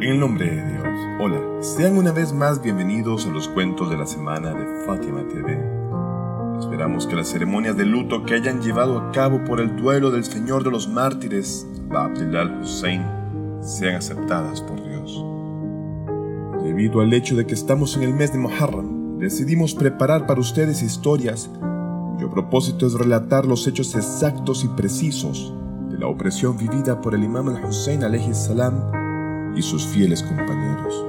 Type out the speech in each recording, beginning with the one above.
En el nombre de Dios, hola, sean una vez más bienvenidos a los cuentos de la semana de Fátima TV. Esperamos que las ceremonias de luto que hayan llevado a cabo por el duelo del Señor de los Mártires, Abdel Hussein, sean aceptadas por Dios. Debido al hecho de que estamos en el mes de Muharram, decidimos preparar para ustedes historias cuyo propósito es relatar los hechos exactos y precisos de la opresión vivida por el imam al-Hussein salam y sus fieles compañeros.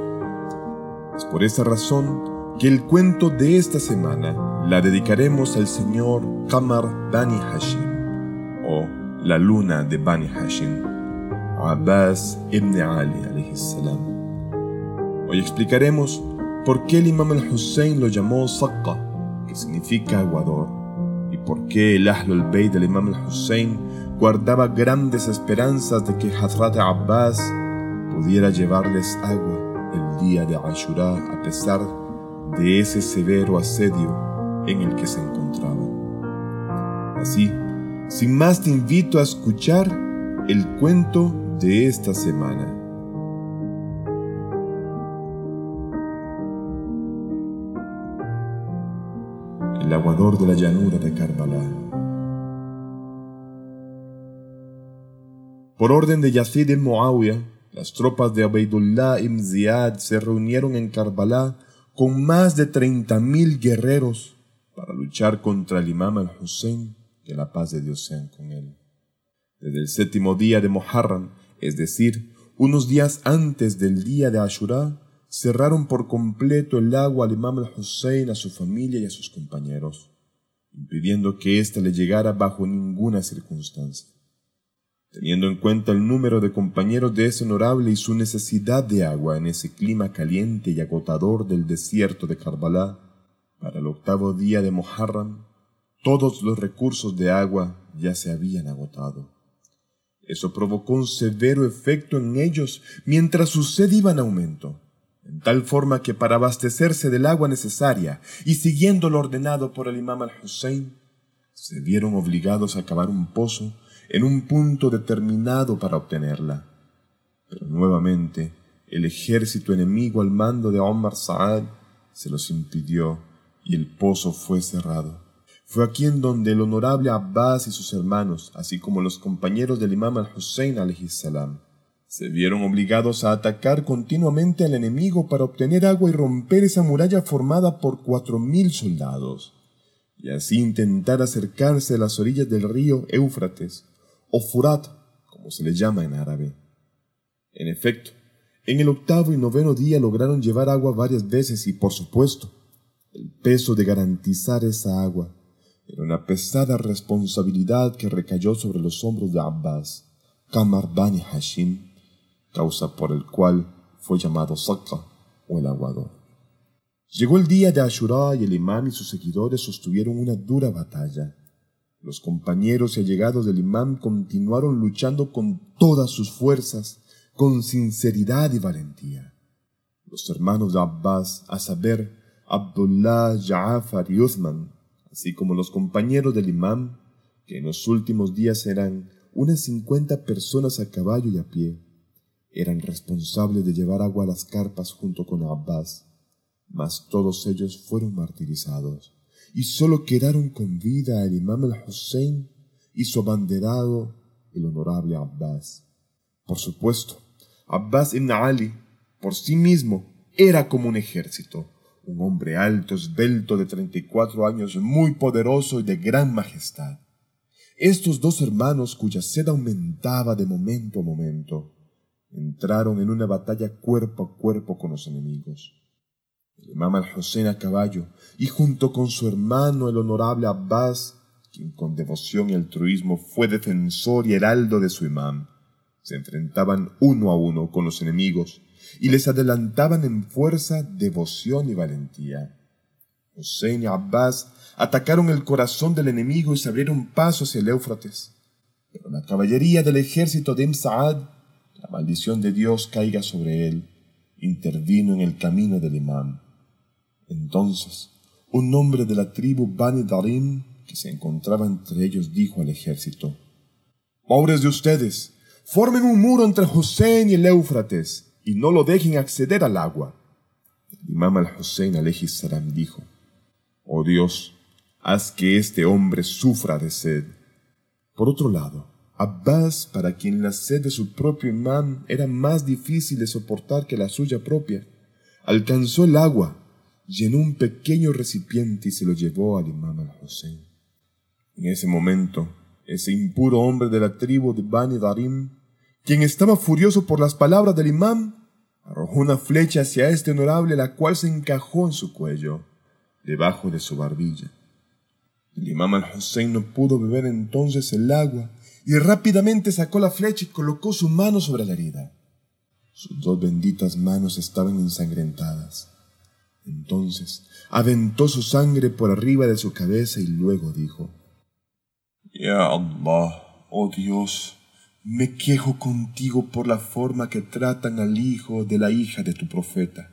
Es por esa razón que el cuento de esta semana la dedicaremos al señor Qamar Bani Hashim o la luna de Bani Hashim, Abbas ibn Ali salam. Hoy explicaremos por qué el imam al-Hussein lo llamó Saqqa, que significa aguador, y por qué el Ahlul Bayt del imam al-Hussein guardaba grandes esperanzas de que Hazrat Abbas pudiera llevarles agua el día de Ashura a pesar de ese severo asedio en el que se encontraban. Así, sin más te invito a escuchar el cuento de esta semana. El aguador de la llanura de Karbala. Por orden de Yazid Muawiyah, las tropas de Abeidullah ibn Ziyad se reunieron en Karbala con más de 30.000 guerreros para luchar contra el imam al-Hussein, que la paz de Dios sea con él. Desde el séptimo día de Muharram, es decir, unos días antes del día de Ashura, cerraron por completo el agua al imam al-Hussein, a su familia y a sus compañeros, impidiendo que éste le llegara bajo ninguna circunstancia. Teniendo en cuenta el número de compañeros de ese honorable y su necesidad de agua en ese clima caliente y agotador del desierto de Karbala, para el octavo día de Muharram, todos los recursos de agua ya se habían agotado. Eso provocó un severo efecto en ellos mientras su sed iba en aumento, en tal forma que para abastecerse del agua necesaria y siguiendo lo ordenado por el imam al-Hussein, se vieron obligados a cavar un pozo en un punto determinado para obtenerla. Pero nuevamente el ejército enemigo al mando de Omar Saad se los impidió y el pozo fue cerrado. Fue aquí en donde el honorable Abbas y sus hermanos, así como los compañeros del imam al-Hussein salam, se vieron obligados a atacar continuamente al enemigo para obtener agua y romper esa muralla formada por cuatro mil soldados, y así intentar acercarse a las orillas del río Éufrates, o Furat, como se le llama en árabe. En efecto, en el octavo y noveno día lograron llevar agua varias veces y, por supuesto, el peso de garantizar esa agua era una pesada responsabilidad que recayó sobre los hombros de Abbas, Kamar Bani Hashim, causa por el cual fue llamado Saqqa o el aguador. Llegó el día de Ashura y el imán y sus seguidores sostuvieron una dura batalla. Los compañeros y allegados del imán continuaron luchando con todas sus fuerzas, con sinceridad y valentía. Los hermanos de Abbas, a saber, Abdullah, Ja'afar y Uthman, así como los compañeros del imán, que en los últimos días eran unas cincuenta personas a caballo y a pie, eran responsables de llevar agua a las carpas junto con Abbas, mas todos ellos fueron martirizados y solo quedaron con vida el imam al-Hussein y su abanderado, el honorable Abbas. Por supuesto, Abbas ibn Ali, por sí mismo, era como un ejército, un hombre alto, esbelto, de 34 años, muy poderoso y de gran majestad. Estos dos hermanos, cuya sed aumentaba de momento a momento, entraron en una batalla cuerpo a cuerpo con los enemigos el imam al-Hussein a caballo, y junto con su hermano el honorable Abbas, quien con devoción y altruismo fue defensor y heraldo de su imam, se enfrentaban uno a uno con los enemigos y les adelantaban en fuerza, devoción y valentía. Hussein y Abbas atacaron el corazón del enemigo y se abrieron paso hacia el Éufrates. Pero la caballería del ejército de Imsaad, la maldición de Dios caiga sobre él, intervino en el camino del imam. Entonces, un hombre de la tribu Bani Darim, que se encontraba entre ellos, dijo al ejército, Pobres de ustedes, formen un muro entre Hussein y el Éufrates, y no lo dejen acceder al agua. El imam al-Hussein salam dijo, Oh Dios, haz que este hombre sufra de sed. Por otro lado, Abbas, para quien la sed de su propio imán era más difícil de soportar que la suya propia, alcanzó el agua, llenó un pequeño recipiente y se lo llevó al imam al-Hussein. En ese momento, ese impuro hombre de la tribu de Bani Darim, quien estaba furioso por las palabras del imam, arrojó una flecha hacia este honorable, la cual se encajó en su cuello, debajo de su barbilla. El imam al-Hussein no pudo beber entonces el agua y rápidamente sacó la flecha y colocó su mano sobre la herida. Sus dos benditas manos estaban ensangrentadas. Entonces aventó su sangre por arriba de su cabeza y luego dijo, Ya Allah, oh Dios, me quejo contigo por la forma que tratan al hijo de la hija de tu profeta.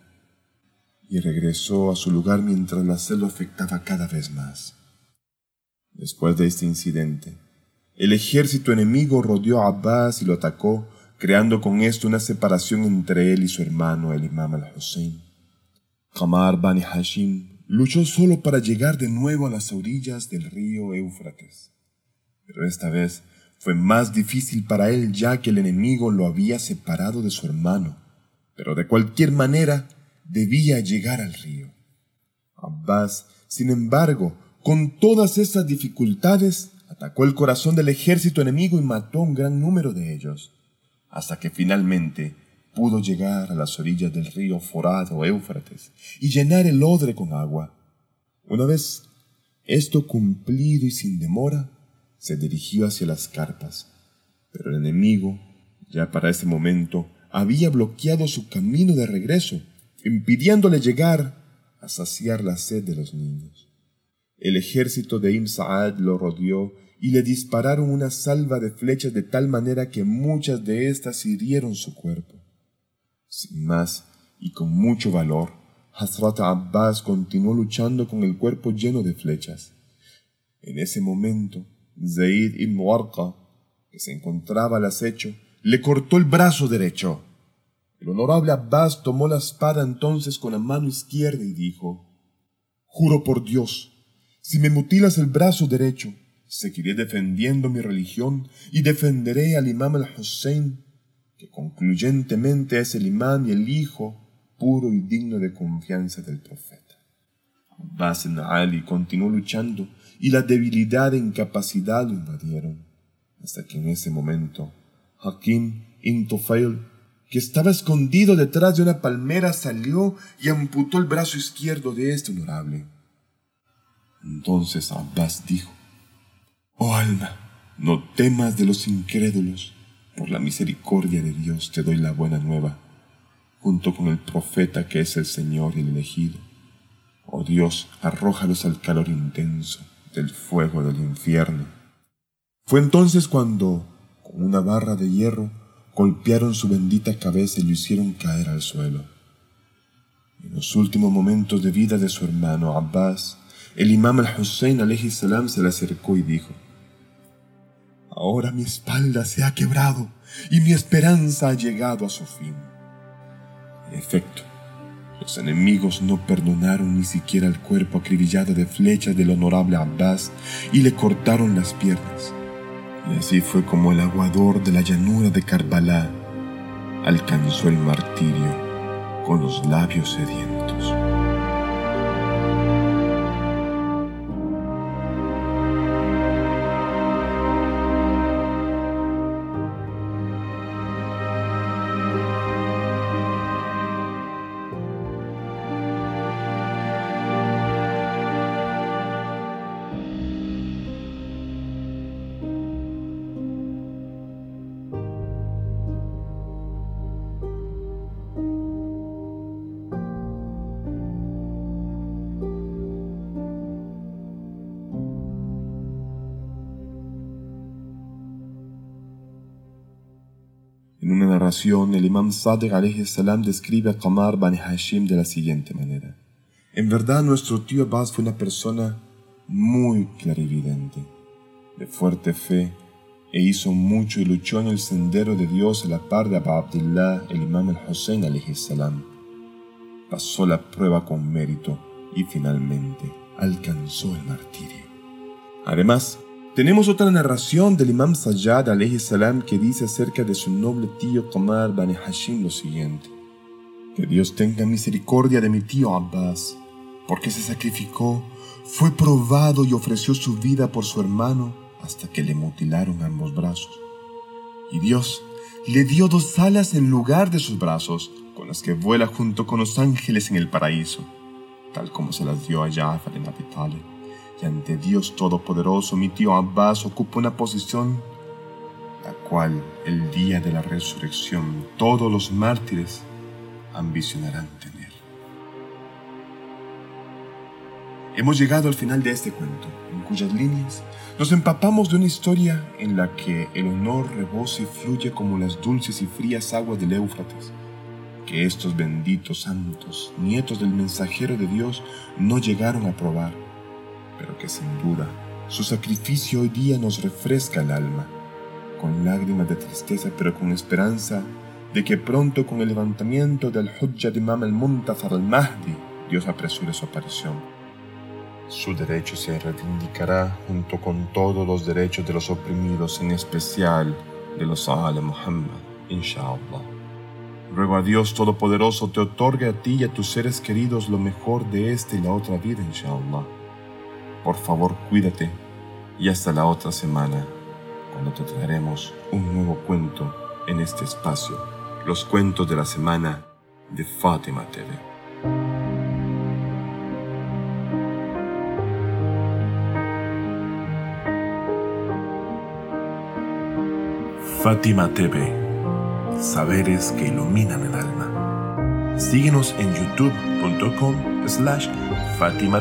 Y regresó a su lugar mientras la sed lo afectaba cada vez más. Después de este incidente, el ejército enemigo rodeó a Abbas y lo atacó, creando con esto una separación entre él y su hermano, el imam al-Hussein. Qamar Bani Hashim luchó solo para llegar de nuevo a las orillas del río Éufrates. Pero esta vez fue más difícil para él ya que el enemigo lo había separado de su hermano, pero de cualquier manera debía llegar al río. Abbas, sin embargo, con todas estas dificultades, atacó el corazón del ejército enemigo y mató un gran número de ellos, hasta que finalmente pudo llegar a las orillas del río Forado Éufrates y llenar el odre con agua. Una vez esto cumplido y sin demora, se dirigió hacia las carpas, pero el enemigo, ya para ese momento, había bloqueado su camino de regreso, impidiéndole llegar a saciar la sed de los niños. El ejército de Im Saad lo rodeó y le dispararon una salva de flechas de tal manera que muchas de éstas hirieron su cuerpo. Sin más, y con mucho valor, Hazrat Abbas continuó luchando con el cuerpo lleno de flechas. En ese momento, Zaid ibn Warqa, que se encontraba al acecho, le cortó el brazo derecho. El honorable Abbas tomó la espada entonces con la mano izquierda y dijo, Juro por Dios, si me mutilas el brazo derecho, seguiré defendiendo mi religión y defenderé al imam al-Hussein, que concluyentemente es el imam y el hijo puro y digno de confianza del profeta. Abbas Ali continuó luchando y la debilidad e incapacidad lo invadieron, hasta que en ese momento Hakim Intofail, que estaba escondido detrás de una palmera, salió y amputó el brazo izquierdo de este honorable. Entonces Abbas dijo, Oh alma, no temas de los incrédulos, por la misericordia de Dios te doy la buena nueva, junto con el profeta que es el Señor y el elegido. Oh Dios, arrójalos al calor intenso del fuego del infierno. Fue entonces cuando, con una barra de hierro, golpearon su bendita cabeza y lo hicieron caer al suelo. En los últimos momentos de vida de su hermano Abbas, el imam al-Hussein salam se le acercó y dijo, Ahora mi espalda se ha quebrado y mi esperanza ha llegado a su fin. En efecto, los enemigos no perdonaron ni siquiera el cuerpo acribillado de flechas del honorable Abbas y le cortaron las piernas. Y así fue como el aguador de la llanura de Karbala alcanzó el martirio con los labios sedientos. En una narración, el imam Sadiq salam describe a Qamar Bani Hashim de la siguiente manera. En verdad, nuestro tío Abbas fue una persona muy clarividente, de fuerte fe e hizo mucho y luchó en el sendero de Dios a la par de Abu Abdullah, el imam al-Hussein salam. Pasó la prueba con mérito y finalmente alcanzó el martirio. Además, tenemos otra narración del imam Sayyad salam que dice acerca de su noble tío Qamar Bani Hashim lo siguiente. Que Dios tenga misericordia de mi tío Abbas, porque se sacrificó, fue probado y ofreció su vida por su hermano hasta que le mutilaron ambos brazos. Y Dios le dio dos alas en lugar de sus brazos, con las que vuela junto con los ángeles en el paraíso, tal como se las dio a Jafar en Abi Y ante Dios Todopoderoso, mi tío Abbas ocupa una posición la cual el día de la resurrección todos los mártires ambicionarán tener. Hemos llegado al final de este cuento, en cuyas líneas nos empapamos de una historia en la que el honor rebosa y fluye como las dulces y frías aguas del Éufrates. Que estos benditos santos, nietos del mensajero de Dios, no llegaron a probar, pero que sin duda su sacrificio hoy día nos refresca el alma, con lágrimas de tristeza pero con esperanza de que pronto con el levantamiento del Hujjah de Imam al-Muntazar al-Mahdi, Dios apresure su aparición su derecho se reivindicará junto con todos los derechos de los oprimidos, en especial de los Ahl Muhammad, inshallah. Ruego a Dios Todopoderoso te otorgue a ti y a tus seres queridos lo mejor de esta y la otra vida, inshallah. Por favor, cuídate y hasta la otra semana, cuando te traeremos un nuevo cuento en este espacio, los cuentos de la semana de Fátima TV. Fátima TV, saberes que iluminan el alma. Síguenos en youtube.com slash Fátima